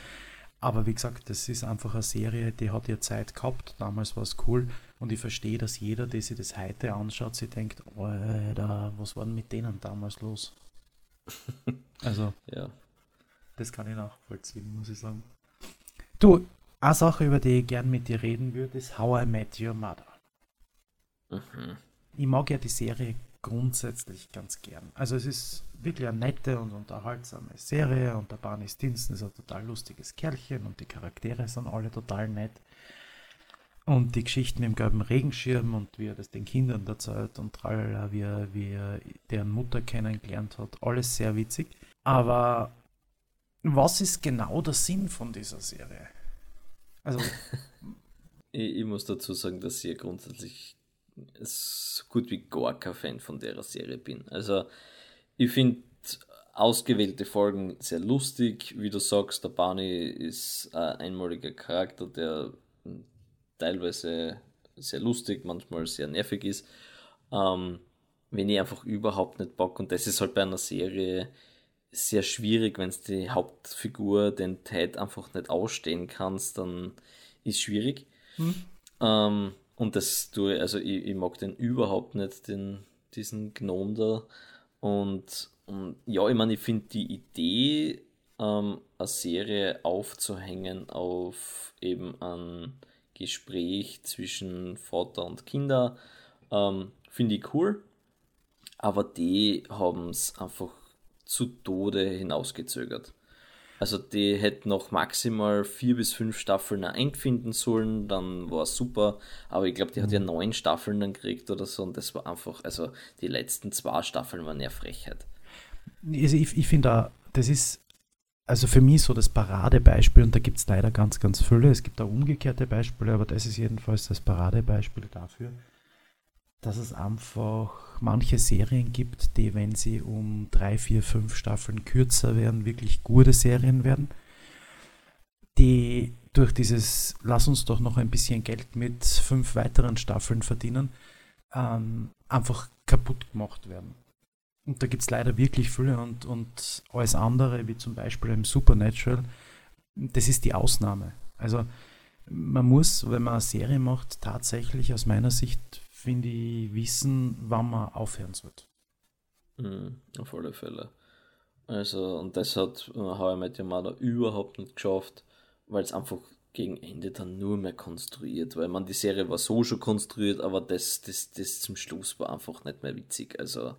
[SPEAKER 1] Aber wie gesagt, das ist einfach eine Serie, die hat ja Zeit gehabt. Damals war es cool und ich verstehe, dass jeder, der sich das heute anschaut, sich denkt, Alter, was war denn mit denen damals los? Also,
[SPEAKER 2] Ja.
[SPEAKER 1] das kann ich nachvollziehen, muss ich sagen. Du, eine Sache, über die ich gern mit dir reden würde, ist How I Met Your Mother.
[SPEAKER 2] Mhm.
[SPEAKER 1] Ich mag ja die Serie grundsätzlich ganz gern. Also es ist wirklich eine nette und unterhaltsame Serie und der Barney Stinson ist ein total lustiges Kerlchen und die Charaktere sind alle total nett. Und die Geschichten im gelben Regenschirm und wie er das den Kindern erzählt und tralala, wie er, wie er deren Mutter kennengelernt hat, alles sehr witzig. Aber was ist genau der Sinn von dieser Serie? Also,
[SPEAKER 2] Ich, ich muss dazu sagen, dass ich grundsätzlich so gut wie gar kein Fan von der Serie bin. Also, ich finde ausgewählte Folgen sehr lustig. Wie du sagst, der Barney ist ein einmaliger Charakter, der hm, teilweise sehr lustig, manchmal sehr nervig ist. Ähm, wenn ich einfach überhaupt nicht bock, und das ist halt bei einer Serie sehr schwierig, wenn es die Hauptfigur den Ted einfach nicht ausstehen kannst, dann ist schwierig. Ähm, und das tue also ich, ich mag den überhaupt nicht, den, diesen Gnom da. Und, und ja, ich meine, ich finde die Idee, ähm, eine Serie aufzuhängen auf eben ein Gespräch zwischen Vater und Kinder, ähm, finde ich cool. Aber die haben es einfach zu Tode hinausgezögert. Also die hätten noch maximal vier bis fünf Staffeln einfinden sollen, dann war es super. Aber ich glaube, die hat ja neun Staffeln dann gekriegt oder so und das war einfach, also die letzten zwei Staffeln waren ja Frechheit.
[SPEAKER 1] also ich, ich finde, auch, das ist also für mich so das Paradebeispiel, und da gibt es leider ganz, ganz viele. Es gibt auch umgekehrte Beispiele, aber das ist jedenfalls das Paradebeispiel dafür, dass es einfach manche Serien gibt, die, wenn sie um drei, vier, fünf Staffeln kürzer werden, wirklich gute Serien werden, die durch dieses Lass uns doch noch ein bisschen Geld mit fünf weiteren Staffeln verdienen, ähm, einfach kaputt gemacht werden. Und da gibt es leider wirklich viele und, und alles andere, wie zum Beispiel im Supernatural, das ist die Ausnahme. Also man muss, wenn man eine Serie macht, tatsächlich aus meiner Sicht, finde ich, wissen, wann man aufhören sollte.
[SPEAKER 2] Mhm, auf alle Fälle. Also, und das hat äh, How I Met Your Mother überhaupt nicht geschafft, weil es einfach gegen Ende dann nur mehr konstruiert, weil man die Serie war so schon konstruiert, aber das, das, das zum Schluss war einfach nicht mehr witzig. Also,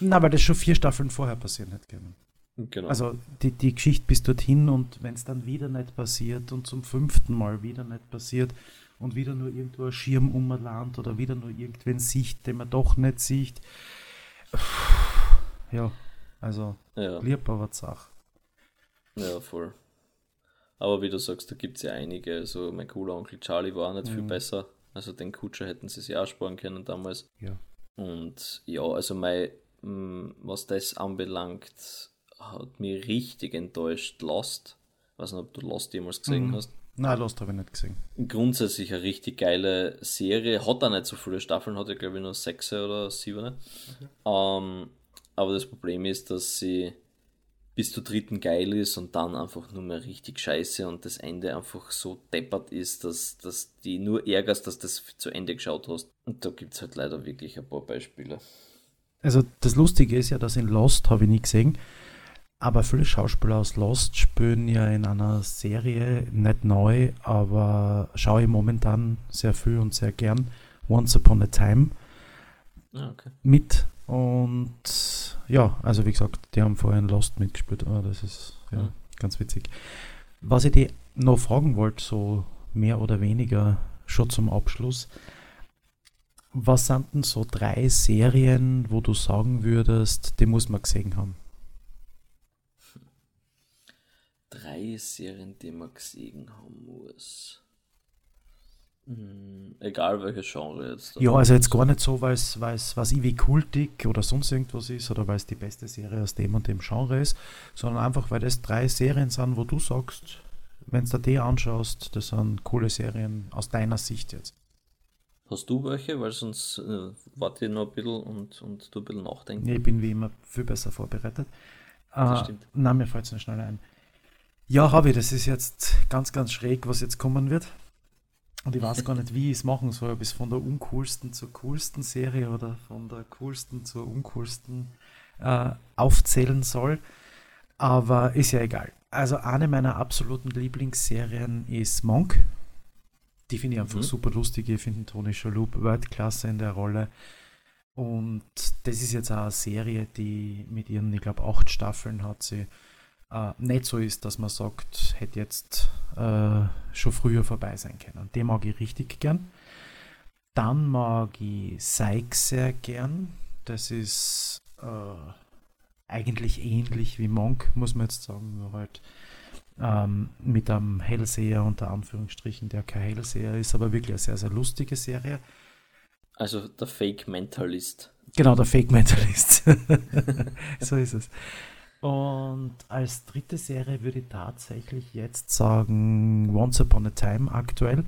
[SPEAKER 1] Na, weil das schon vier Staffeln vorher passieren hätte können.
[SPEAKER 2] genau.
[SPEAKER 1] Also die, die Geschichte bis dorthin und wenn es dann wieder nicht passiert und zum fünften Mal wieder nicht passiert und wieder nur irgendwo ein Schirm umland oder wieder nur irgendwen sieht, den man doch nicht sieht. Ja, also
[SPEAKER 2] ja.
[SPEAKER 1] lieb aber Sach.
[SPEAKER 2] Ja, voll. Aber wie du sagst, da gibt es ja einige. Also mein cooler Onkel Charlie war auch nicht viel
[SPEAKER 1] Mhm.
[SPEAKER 2] besser. Also den Kutscher hätten sie sich auch sparen können damals.
[SPEAKER 1] Ja.
[SPEAKER 2] Und ja, also mein, mh, was das anbelangt, hat mich richtig enttäuscht Lost. Ich weiß nicht, ob du Lost jemals gesehen
[SPEAKER 1] Mhm.
[SPEAKER 2] hast.
[SPEAKER 1] Nein, Lost habe ich nicht gesehen.
[SPEAKER 2] Grundsätzlich eine richtig geile Serie. Hat auch nicht so viele Staffeln, hat ja glaube ich nur sechs oder sieben. Ähm, aber das Problem ist, dass sie bis zur dritten geil ist und dann einfach nur mehr richtig scheiße und das Ende einfach so deppert ist, dass, dass die nur ärgerst, dass du das zu Ende geschaut hast. Und da gibt es halt leider wirklich ein paar Beispiele.
[SPEAKER 1] Also das Lustige ist ja, dass in Lost habe ich nie gesehen, aber viele Schauspieler aus Lost spielen ja in einer Serie nicht neu, aber schaue ich momentan sehr viel und sehr gern. Once Upon a Time
[SPEAKER 2] Ah, okay.
[SPEAKER 1] mit und ja, also wie gesagt, die haben vorher in Lost mitgespielt, aber das ist ja
[SPEAKER 2] Mhm.
[SPEAKER 1] ganz witzig. Was ich dir noch fragen wollte, so mehr oder weniger schon zum Abschluss, was sind denn so drei Serien, wo du sagen würdest, die muss man gesehen haben?
[SPEAKER 2] Drei Serien, die man gesehen haben muss. Hm, egal welches Genre jetzt.
[SPEAKER 1] Ja, also jetzt gar nicht so, weil es was ich wie kultig oder sonst irgendwas ist oder weil es die beste Serie aus dem und dem Genre ist, sondern einfach, weil das drei Serien sind, wo du sagst, wenn du dir die anschaust, das sind coole Serien aus deiner Sicht jetzt.
[SPEAKER 2] Hast du welche? Weil sonst äh, warte ich noch ein bisschen und, und du ein bisschen nachdenken.
[SPEAKER 1] Ich bin wie immer viel besser vorbereitet.
[SPEAKER 2] Das
[SPEAKER 1] Äh,
[SPEAKER 2] stimmt.
[SPEAKER 1] na, mir fällt es nicht schnell ein. Ja, habe ich, das ist jetzt ganz, ganz schräg, was jetzt kommen wird. Und ich weiß gar nicht, wie ich es machen soll, ob ich es von der uncoolsten zur coolsten Serie oder von der coolsten zur uncoolsten. äh, aufzählen soll. Aber ist ja egal. Also eine meiner absoluten Lieblingsserien ist Monk. Die finde ich einfach mhm. super lustig. Ich finde Tony Shalhoub Weltklasse in der Rolle. Und das ist jetzt auch eine Serie, die mit ihren, ich glaube, acht Staffeln hat sie äh, nicht so ist, dass man sagt, hätte jetzt äh, schon früher vorbei sein können. Den mag ich richtig gern. Dann mag ich Psych sehr gern. Das ist äh, eigentlich ähnlich wie Monk, muss man jetzt sagen, nur halt ähm, mit einem Hellseher unter Anführungsstrichen, der kein Hellseher ist, aber wirklich eine sehr, sehr lustige Serie.
[SPEAKER 2] Also der Fake Mentalist.
[SPEAKER 1] Genau, der Fake Mentalist. so ist es. Und als dritte Serie würde ich tatsächlich jetzt sagen Once Upon a Time aktuell.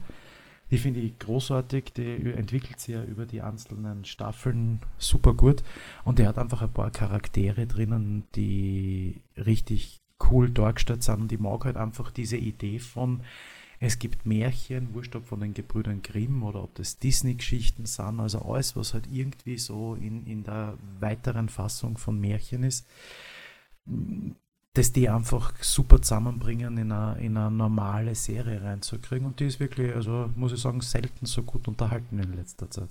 [SPEAKER 1] Die finde ich großartig, die entwickelt sich ja über die einzelnen Staffeln super gut. Und die hat einfach ein paar Charaktere drinnen, die richtig cool dargestellt sind. Und ich mag halt einfach diese Idee von, es gibt Märchen, wurscht ob von den Gebrüdern Grimm oder ob das Disney-Geschichten sind, also alles, was halt irgendwie so in, in der weiteren Fassung von Märchen ist dass die einfach super zusammenbringen, in eine, in eine normale Serie reinzukriegen. Und die ist wirklich, also muss ich sagen, selten so gut unterhalten in letzter Zeit.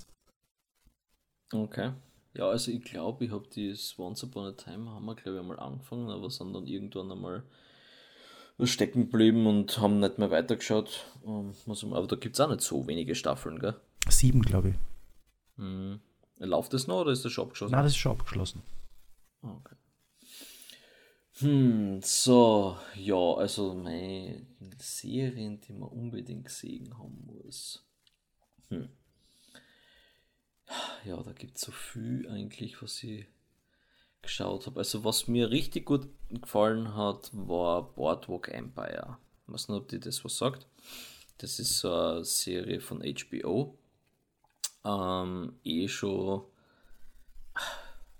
[SPEAKER 2] Okay. Ja, also ich glaube, ich habe das Once Upon a Time, haben wir glaube ich einmal angefangen, aber sind dann irgendwann einmal stecken geblieben und haben nicht mehr weitergeschaut. Ähm, aber da gibt es auch nicht so wenige Staffeln, gell?
[SPEAKER 1] Sieben, glaube ich.
[SPEAKER 2] Hm. Läuft das noch oder ist das schon abgeschlossen?
[SPEAKER 1] Nein, das ist schon abgeschlossen.
[SPEAKER 2] Okay. Hm, so, ja, also meine Serien, die man unbedingt gesehen haben muss. Hm. Ja, da gibt es so viel eigentlich, was ich geschaut habe. Also was mir richtig gut gefallen hat, war Boardwalk Empire. Ich weiß nicht, ob dir das was sagt. Das ist so eine Serie von HBO. Ähm, eh schon.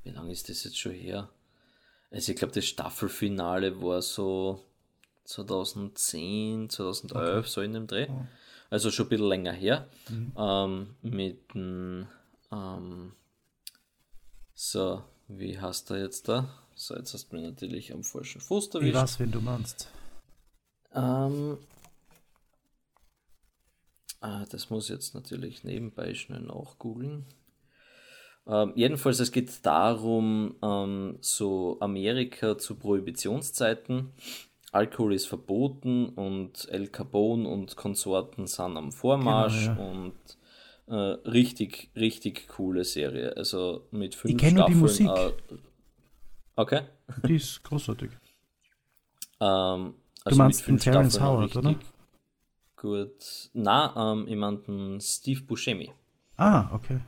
[SPEAKER 2] Wie lange ist das jetzt schon her? Also ich glaube, das Staffelfinale war so 2010, 2011, okay. so in dem Dreh. Also schon ein bisschen länger her. Mhm. Ähm, mit dem, ähm, so, wie heißt er jetzt da? So, jetzt hast du mich natürlich am falschen Fuß
[SPEAKER 1] erwischt. Ich weiß, wen du meinst.
[SPEAKER 2] Ähm, ah, das muss ich jetzt natürlich nebenbei schnell nachgoogeln. Ähm, jedenfalls, es geht darum, ähm, so Amerika zu Prohibitionszeiten. Alkohol ist verboten und El Capone und Konsorten sind am Vormarsch genau, ja. und äh, richtig, richtig coole Serie. Also mit fünf
[SPEAKER 1] ich kenne die Musik. Äh,
[SPEAKER 2] okay.
[SPEAKER 1] Die ist großartig.
[SPEAKER 2] ähm,
[SPEAKER 1] also du meinst den Terence Howard, oder?
[SPEAKER 2] Gut. Na, ähm, ich meinte Steve Buscemi.
[SPEAKER 1] Ah, okay.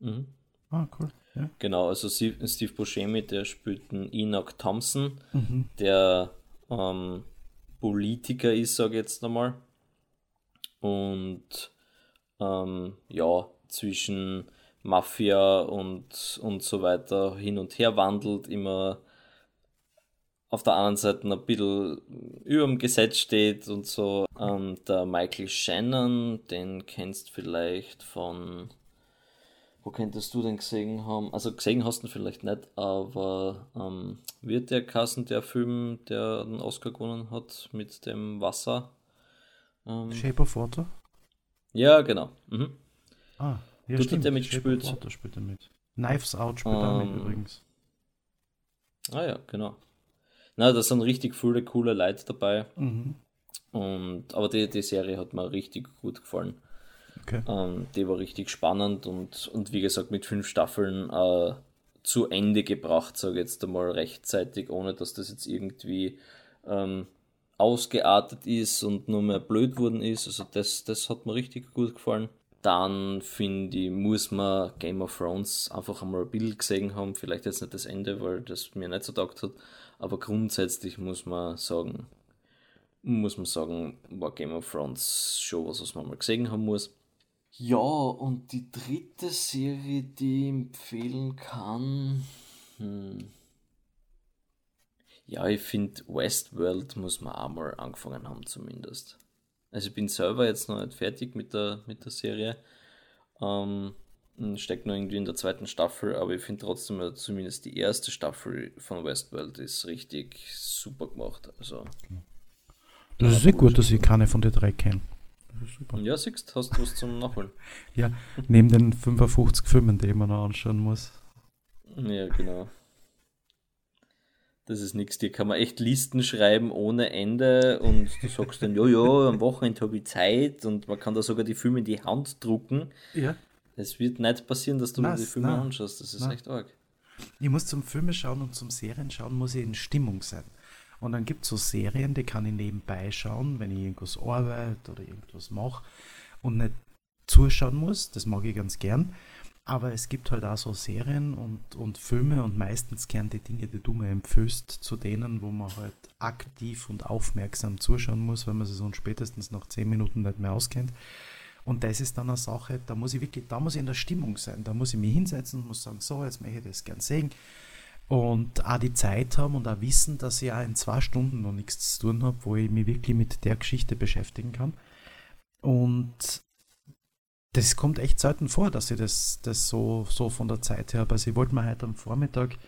[SPEAKER 2] Mhm.
[SPEAKER 1] Ah, cool. Ja.
[SPEAKER 2] Genau, also Steve Buscemi, der spielt einen Enoch Thompson,
[SPEAKER 1] mhm.
[SPEAKER 2] der ähm, Politiker ist, sage ich jetzt einmal. Und ähm, ja, zwischen Mafia und, und so weiter hin und her wandelt, immer auf der anderen Seite ein bisschen über dem Gesetz steht und so. Ähm, der Michael Shannon, den kennst vielleicht von wo könntest du denn gesehen haben? Also gesehen hast du vielleicht nicht, aber ähm, wird der Kassen der Film, der den Oscar gewonnen hat mit dem Wasser?
[SPEAKER 1] Ähm, Shape of Water?
[SPEAKER 2] Ja, genau. Mhm.
[SPEAKER 1] Ah, ja,
[SPEAKER 2] du stimmt. Der mitgespielt.
[SPEAKER 1] Shape of Water spielt er mit. Knives Out spielt er mit ähm, übrigens.
[SPEAKER 2] Ah ja, genau. Na, da sind richtig viele coole Leute dabei.
[SPEAKER 1] Mhm.
[SPEAKER 2] Und, aber die, die Serie hat mir richtig gut gefallen.
[SPEAKER 1] Okay.
[SPEAKER 2] Ähm, die war richtig spannend und, und wie gesagt mit fünf Staffeln äh, zu Ende gebracht, sage ich jetzt einmal rechtzeitig, ohne dass das jetzt irgendwie ähm, ausgeartet ist und nur mehr blöd worden ist. Also das, das hat mir richtig gut gefallen. Dann finde ich, muss man Game of Thrones einfach einmal ein Bild gesehen haben. Vielleicht jetzt nicht das Ende, weil das mir nicht so taugt hat. Aber grundsätzlich muss man sagen, muss man sagen, war Game of Thrones schon was, was man mal gesehen haben muss. Ja, und die dritte Serie, die ich empfehlen kann. Hm. Ja, ich finde, Westworld muss man auch mal angefangen haben, zumindest. Also, ich bin selber jetzt noch nicht fertig mit der, mit der Serie. Ähm, steckt noch irgendwie in der zweiten Staffel, aber ich finde trotzdem zumindest die erste Staffel von Westworld ist richtig super gemacht. Also,
[SPEAKER 1] das ist sehr gut, dass ich keine von den drei kenne.
[SPEAKER 2] Ja, siehst hast du was zum Nachholen.
[SPEAKER 1] ja, neben den 55 Filmen, die man noch anschauen muss.
[SPEAKER 2] Ja, genau. Das ist nichts, dir kann man echt Listen schreiben ohne Ende und du sagst dann, ja, ja, am Wochenende habe ich Zeit und man kann da sogar die Filme in die Hand drucken.
[SPEAKER 1] Ja.
[SPEAKER 2] Es wird nicht passieren, dass du
[SPEAKER 1] Nein,
[SPEAKER 2] mir die Filme
[SPEAKER 1] nein,
[SPEAKER 2] anschaust, das ist
[SPEAKER 1] nein.
[SPEAKER 2] echt arg.
[SPEAKER 1] Ich muss zum Filme schauen und zum Serien schauen, muss ich in Stimmung sein. Und dann gibt es so Serien, die kann ich nebenbei schauen, wenn ich irgendwas arbeite oder irgendwas mache und nicht zuschauen muss. Das mag ich ganz gern. Aber es gibt halt auch so Serien und, und Filme und meistens gern die Dinge, die du mir empfühlst, zu denen, wo man halt aktiv und aufmerksam zuschauen muss, weil man sich so spätestens nach 10 Minuten nicht mehr auskennt. Und das ist dann eine Sache, da muss ich wirklich, da muss ich in der Stimmung sein. Da muss ich mich hinsetzen und muss sagen, so, jetzt möchte ich das gern sehen. Und auch die Zeit haben und auch wissen, dass ich auch in zwei Stunden noch nichts zu tun habe, wo ich mich wirklich mit der Geschichte beschäftigen kann. Und das kommt echt selten vor, dass ich das, das so, so von der Zeit her habe. Also ich wollte mir heute am Vormittag,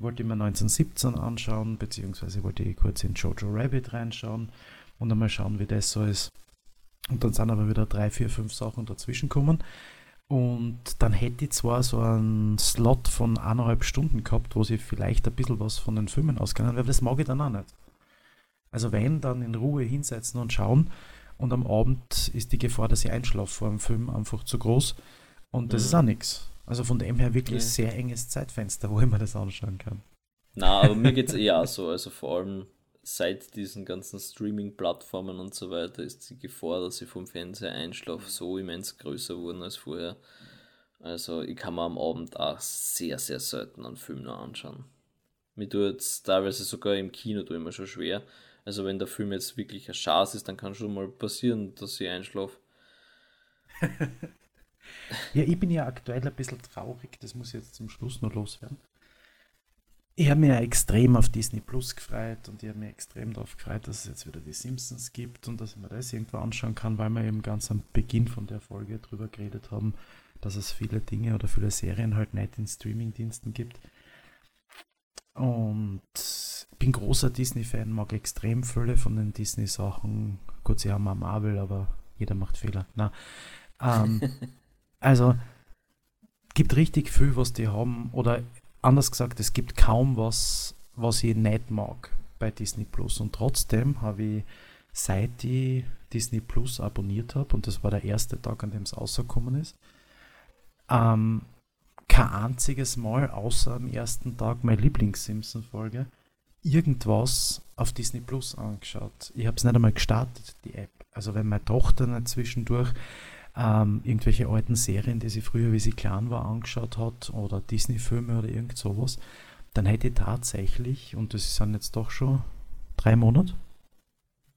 [SPEAKER 1] wollte mir 1917 anschauen, beziehungsweise wollte ich kurz in Jojo Rabbit reinschauen und einmal schauen, wie das so ist. Und dann sind aber wieder drei, vier, fünf Sachen dazwischen gekommen. Und dann hätte ich zwar so einen Slot von eineinhalb Stunden gehabt, wo sie vielleicht ein bisschen was von den Filmen auskennen, aber das mag ich dann auch nicht. Also wenn, dann in Ruhe hinsetzen und schauen. Und am Abend ist die Gefahr, dass ich einschlafe vor dem Film einfach zu groß. Und das
[SPEAKER 2] Mhm.
[SPEAKER 1] ist auch nichts. Also von dem her wirklich
[SPEAKER 2] Ja.
[SPEAKER 1] sehr enges Zeitfenster, wo ich mir das anschauen kann.
[SPEAKER 2] Na, aber mir geht es eher so. Also vor allem seit diesen ganzen Streaming-Plattformen und so weiter ist die Gefahr, dass ich vom Fernseher einschlafe, so immens größer geworden als vorher. Also ich kann mir am Abend auch sehr, sehr selten einen Film noch anschauen. Mir tut es teilweise sogar im Kino tue ich mir schon schwer. Also wenn der Film jetzt wirklich ein Schatz ist, dann kann schon mal passieren, dass ich einschlafe.
[SPEAKER 1] Ja, ich bin ja aktuell ein bisschen traurig, das muss jetzt zum Schluss noch loswerden. Ich habe mich ja extrem auf Disney Plus gefreut und ich habe mich extrem darauf gefreut, dass es jetzt wieder die Simpsons gibt und dass ich mir das irgendwo anschauen kann, weil wir eben ganz am Beginn von der Folge drüber geredet haben, dass es viele Dinge oder viele Serien halt nicht in Streamingdiensten gibt. Und ich bin großer Disney-Fan, mag extrem viele von den Disney-Sachen. Gut, sie haben auch Marvel, aber jeder macht Fehler. Na, ähm, also gibt richtig viel, was die haben, oder anders gesagt, es gibt kaum was, was ich nicht mag bei Disney Plus. Und trotzdem habe ich, seit ich Disney Plus abonniert habe, und das war der erste Tag, an dem es rausgekommen ist, ähm, kein einziges Mal, außer am ersten Tag meine Lieblings-Simpson-Folge, irgendwas auf Disney Plus angeschaut. Ich habe es nicht einmal gestartet, die App. Also wenn meine Tochter nicht zwischendurch ähm, irgendwelche alten Serien, die sie früher, wie sie klein war, angeschaut hat oder Disney-Filme oder irgend sowas, dann hätte ich tatsächlich, und das sind jetzt doch schon drei Monate,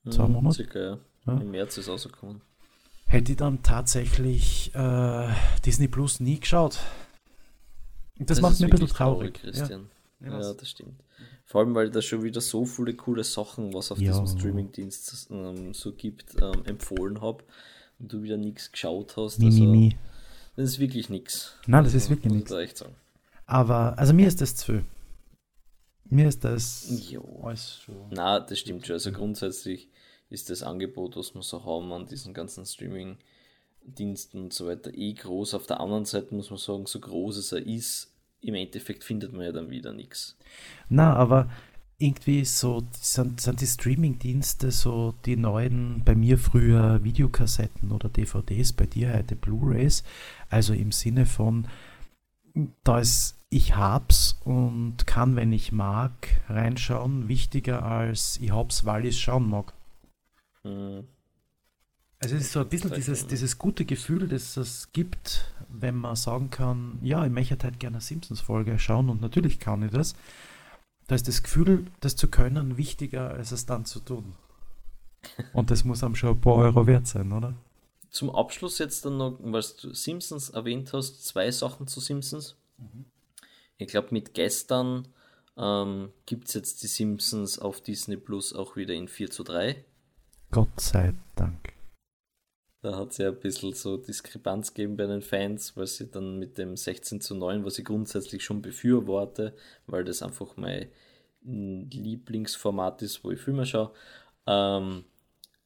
[SPEAKER 1] Zwei
[SPEAKER 2] Mhm,
[SPEAKER 1] Monate?
[SPEAKER 2] Circa, ja.
[SPEAKER 1] Ja.
[SPEAKER 2] Im März ist rausgekommen.
[SPEAKER 1] hätte ich dann tatsächlich äh, Disney Plus nie geschaut. Und das, macht mich ein bisschen
[SPEAKER 2] wirklich
[SPEAKER 1] traurig.
[SPEAKER 2] Christian.
[SPEAKER 1] Ja,
[SPEAKER 2] Ja, das stimmt. Vor allem, weil da schon wieder so viele coole Sachen, was auf diesem Streamingdienst ähm, so gibt, ähm, empfohlen habe und du wieder nichts geschaut hast.
[SPEAKER 1] Mi,
[SPEAKER 2] also,
[SPEAKER 1] mi, mi.
[SPEAKER 2] Das ist wirklich nichts.
[SPEAKER 1] Nein, das ist wirklich
[SPEAKER 2] muss ich
[SPEAKER 1] nichts. Aber, also mir ist das zu. Mir ist das
[SPEAKER 2] Jo.
[SPEAKER 1] alles schon.
[SPEAKER 2] Na, das stimmt schon. Also grundsätzlich ist das Angebot, was wir so haben an diesen ganzen Streaming-Diensten und so weiter, eh groß. Auf der anderen Seite muss man sagen, so groß es er ist, im Endeffekt findet man ja dann wieder nichts.
[SPEAKER 1] Na, aber irgendwie so sind, sind die Streaming-Dienste so die neuen, bei mir früher Videokassetten oder DVDs, bei dir heute Blu-rays. Also im Sinne von, da ist ich hab's und kann, wenn ich mag, reinschauen, wichtiger als ich hab's, weil ich es schauen mag.
[SPEAKER 2] Hm.
[SPEAKER 1] Also es ist so ein bisschen dieses, dieses gute Gefühl, das es gibt, wenn man sagen kann, ja, ich möchte halt gerne eine Simpsons-Folge schauen und natürlich kann ich das. Da ist das Gefühl, das zu können, wichtiger, als es dann zu tun. Und das muss einem schon ein paar Euro wert sein, oder?
[SPEAKER 2] Zum Abschluss jetzt dann noch, weil du Simpsons erwähnt hast, zwei Sachen zu Simpsons. Ich glaube, mit gestern ähm, gibt es jetzt die Simpsons auf Disney Plus auch wieder in 4 zu 3.
[SPEAKER 1] Gott sei Dank.
[SPEAKER 2] Da hat es ja ein bisschen so Diskrepanz gegeben bei den Fans, weil sie dann mit dem 16 zu 9, was ich grundsätzlich schon befürworte, weil das einfach mein Lieblingsformat ist, wo ich Filme schaue, ähm,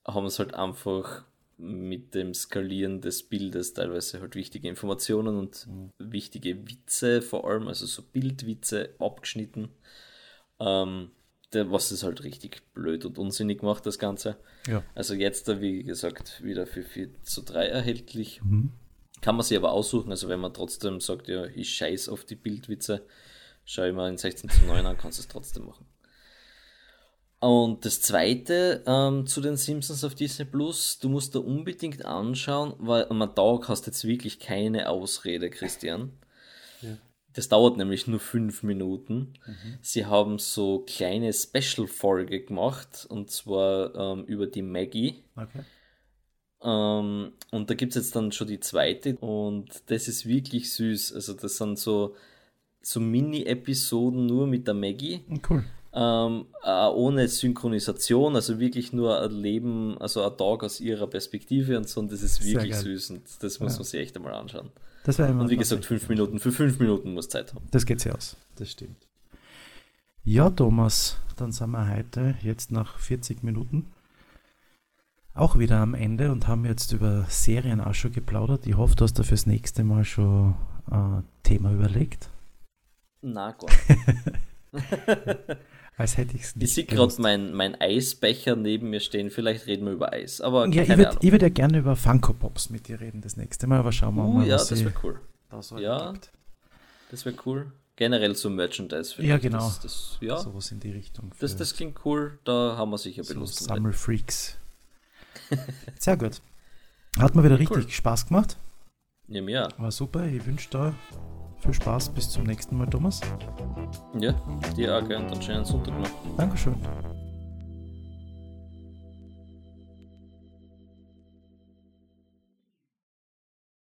[SPEAKER 2] haben es halt einfach mit dem Skalieren des Bildes teilweise halt wichtige Informationen und mhm. wichtige Witze vor allem, also so Bildwitze abgeschnitten. Ähm, was es halt richtig blöd und unsinnig macht, das Ganze. Ja. Also jetzt, wie gesagt, wieder für 4 zu 3 erhältlich. Mhm. Kann man sich aber aussuchen, also wenn man trotzdem sagt, ja, ich scheiß auf die Bildwitze, schau ich mal in 16 zu 9 an, kannst du es trotzdem machen. Und das zweite ähm, zu den Simpsons auf Disney Plus, du musst da unbedingt anschauen, weil am Tag hast du jetzt wirklich keine Ausrede, Christian. Ja. Das dauert nämlich nur fünf Minuten. Mhm. Sie haben so kleine Special-Folge gemacht und zwar ähm, über die Maggie. Okay. Ähm, und da gibt es jetzt dann schon die zweite und das ist wirklich süß. Also das sind so, so Mini-Episoden nur mit der Maggie. Cool ähm, äh, ohne Synchronisation, also wirklich nur ein Leben, also ein Tag aus ihrer Perspektive und so, und das ist wirklich süß und das muss ja. man sich echt einmal anschauen. Das und wie gesagt, fünf Minuten, für fünf Minuten muss Zeit haben.
[SPEAKER 1] Das geht sich aus, das stimmt. Ja, Thomas, dann sind wir heute, jetzt nach 40 Minuten, auch wieder am Ende und haben jetzt über Serien auch schon geplaudert. Ich hoffe, du hast da fürs nächste Mal schon ein äh, Thema überlegt.
[SPEAKER 2] Na, Gott.
[SPEAKER 1] Als hätte ich es nicht.
[SPEAKER 2] Ich sehe gerade mein, mein Eisbecher neben mir stehen. Vielleicht reden wir über Eis. Aber
[SPEAKER 1] ja, ich würde würd ja gerne über Funko Pops mit dir reden das nächste Mal, aber schauen wir uh, mal.
[SPEAKER 2] Ja, das wäre cool. Da so ja, gibt. das wäre cool. Generell so Merchandise.
[SPEAKER 1] Ja, genau. Das,
[SPEAKER 2] das, ja.
[SPEAKER 1] Sowas in die Richtung.
[SPEAKER 2] Das, das klingt cool. Da haben wir sicher
[SPEAKER 1] so belustigt. Sammelfreaks. Sehr gut. Hat mir wieder richtig cool. Spaß gemacht.
[SPEAKER 2] Ja, mir.
[SPEAKER 1] War super. Ich wünsche dir viel Spaß, bis zum nächsten Mal, Thomas.
[SPEAKER 2] Ja, dir auch, und einen schönen Sonntag noch.
[SPEAKER 1] Dankeschön.